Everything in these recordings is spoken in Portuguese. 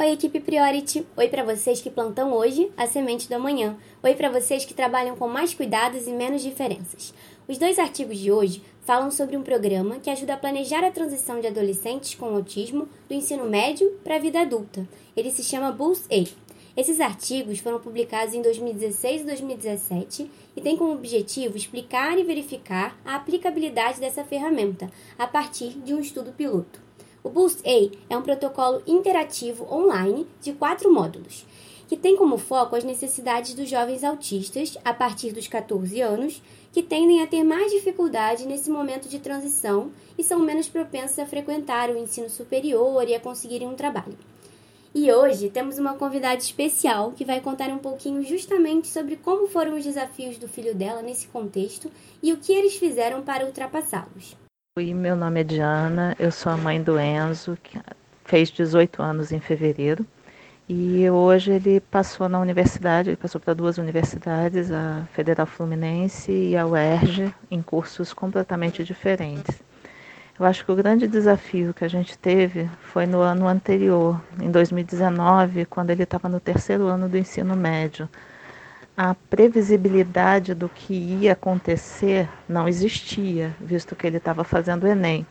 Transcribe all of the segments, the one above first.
Oi, equipe Priority. Oi para vocês que plantam hoje a semente do amanhã. Oi para vocês que trabalham com mais cuidados e menos diferenças. Os dois artigos de hoje falam sobre um programa que ajuda a planejar a transição de adolescentes com autismo do ensino médio para a vida adulta. Ele se chama Boost A. Esses artigos foram publicados em 2016 e 2017 e têm como objetivo explicar e verificar a aplicabilidade dessa ferramenta a partir de um estudo piloto. O Boost A é um protocolo interativo online de quatro módulos, que tem como foco as necessidades dos jovens autistas a partir dos 14 anos, que tendem a ter mais dificuldade nesse momento de transição e são menos propensos a frequentar o ensino superior e a conseguirem um trabalho. E hoje temos uma convidada especial que vai contar um pouquinho justamente sobre como foram os desafios do filho dela nesse contexto e o que eles fizeram para ultrapassá-los. Oi, meu nome é Diana, eu sou a mãe do Enzo, que fez 18 anos em fevereiro. E hoje ele passou na universidade, ele passou para duas universidades, a Federal Fluminense e a UERJ, em cursos completamente diferentes. Eu acho que o grande desafio que a gente teve foi no ano anterior, em 2019, quando ele estava no terceiro ano do ensino médio. A previsibilidade do que ia acontecer não existia, visto que ele estava fazendo Enem.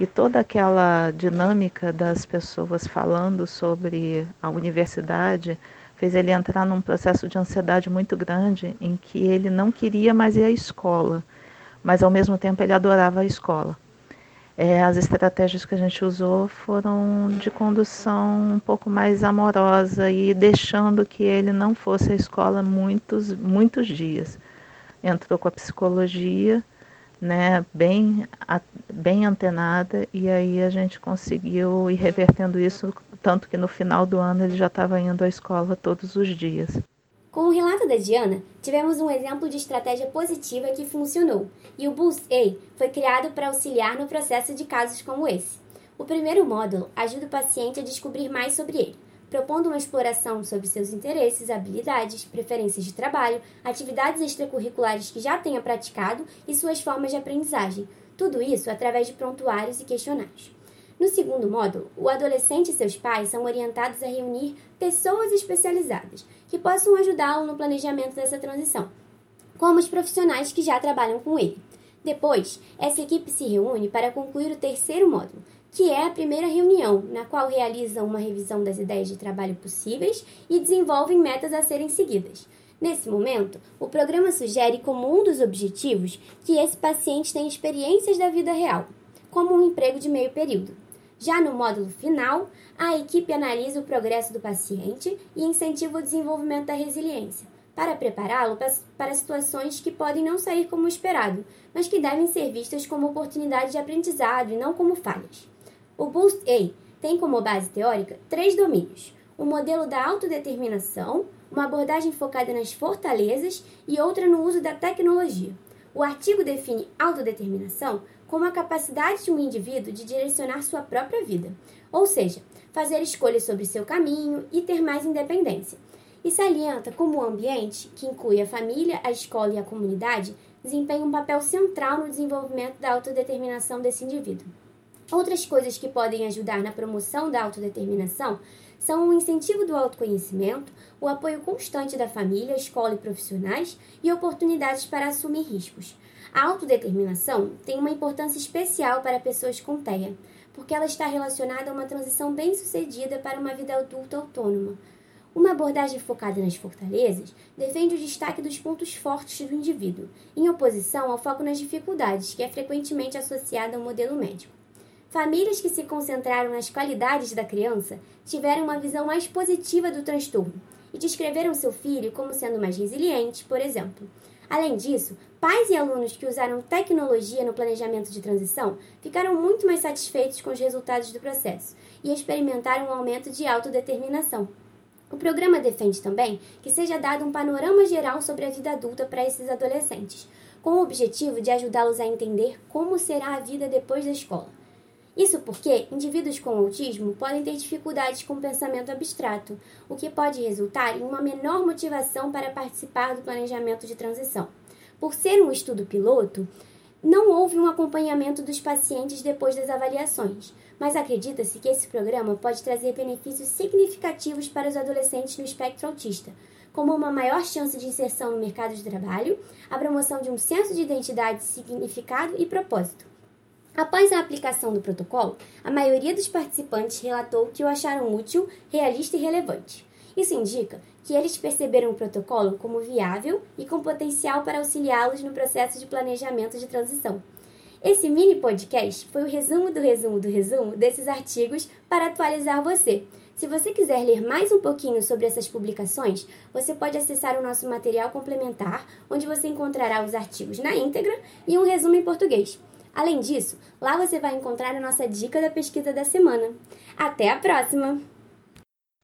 E toda aquela dinâmica das pessoas falando sobre a universidade fez ele entrar num processo de ansiedade muito grande, em que ele não queria mais ir à escola, mas ao mesmo tempo ele adorava a escola. É, as estratégias que a gente usou foram de condução um pouco mais amorosa e deixando que ele não fosse à escola muitos, muitos dias. Entrou com a psicologia, né, bem, bem antenada, e aí a gente conseguiu ir revertendo isso, tanto que no final do ano ele já estava indo à escola todos os dias. Com o relato da Diana, tivemos um exemplo de estratégia positiva que funcionou, e o Boost A foi criado para auxiliar no processo de casos como esse. O primeiro módulo ajuda o paciente a descobrir mais sobre ele, propondo uma exploração sobre seus interesses, habilidades, preferências de trabalho, atividades extracurriculares que já tenha praticado e suas formas de aprendizagem. Tudo isso através de prontuários e questionários. No segundo módulo, o adolescente e seus pais são orientados a reunir pessoas especializadas que possam ajudá-lo no planejamento dessa transição, como os profissionais que já trabalham com ele. Depois, essa equipe se reúne para concluir o terceiro módulo, que é a primeira reunião, na qual realizam uma revisão das ideias de trabalho possíveis e desenvolvem metas a serem seguidas. Nesse momento, o programa sugere como um dos objetivos que esse paciente tenha experiências da vida real, como um emprego de meio período. Já no módulo final, a equipe analisa o progresso do paciente e incentiva o desenvolvimento da resiliência, para prepará-lo para situações que podem não sair como esperado, mas que devem ser vistas como oportunidade de aprendizado e não como falhas. O Boost A tem como base teórica três domínios: o modelo da autodeterminação, uma abordagem focada nas fortalezas e outra no uso da tecnologia. O artigo define autodeterminação como a capacidade de um indivíduo de direcionar sua própria vida, ou seja, fazer escolhas sobre seu caminho e ter mais independência. E salienta como o ambiente, que inclui a família, a escola e a comunidade, desempenha um papel central no desenvolvimento da autodeterminação desse indivíduo. Outras coisas que podem ajudar na promoção da autodeterminação são o incentivo do autoconhecimento, o apoio constante da família, escola e profissionais e oportunidades para assumir riscos. A autodeterminação tem uma importância especial para pessoas com TEA, porque ela está relacionada a uma transição bem-sucedida para uma vida adulta autônoma. Uma abordagem focada nas fortalezas defende o destaque dos pontos fortes do indivíduo, em oposição ao foco nas dificuldades, que é frequentemente associado ao modelo médico. Famílias que se concentraram nas qualidades da criança tiveram uma visão mais positiva do transtorno e descreveram seu filho como sendo mais resiliente, por exemplo. Além disso, pais e alunos que usaram tecnologia no planejamento de transição ficaram muito mais satisfeitos com os resultados do processo e experimentaram um aumento de autodeterminação. O programa defende também que seja dado um panorama geral sobre a vida adulta para esses adolescentes, com o objetivo de ajudá-los a entender como será a vida depois da escola. Isso porque indivíduos com autismo podem ter dificuldades com pensamento abstrato, o que pode resultar em uma menor motivação para participar do planejamento de transição. Por ser um estudo piloto, não houve um acompanhamento dos pacientes depois das avaliações, mas acredita-se que esse programa pode trazer benefícios significativos para os adolescentes no espectro autista, como uma maior chance de inserção no mercado de trabalho, a promoção de um senso de identidade, significado e propósito. Após a aplicação do protocolo, a maioria dos participantes relatou que o acharam útil, realista e relevante. Isso indica que eles perceberam o protocolo como viável e com potencial para auxiliá-los no processo de planejamento de transição. Esse mini podcast foi o resumo do resumo do resumo desses artigos para atualizar você. Se você quiser ler mais um pouquinho sobre essas publicações, você pode acessar o nosso material complementar, onde você encontrará os artigos na íntegra e um resumo em português. Além disso, lá você vai encontrar a nossa dica da pesquisa da semana. Até a próxima!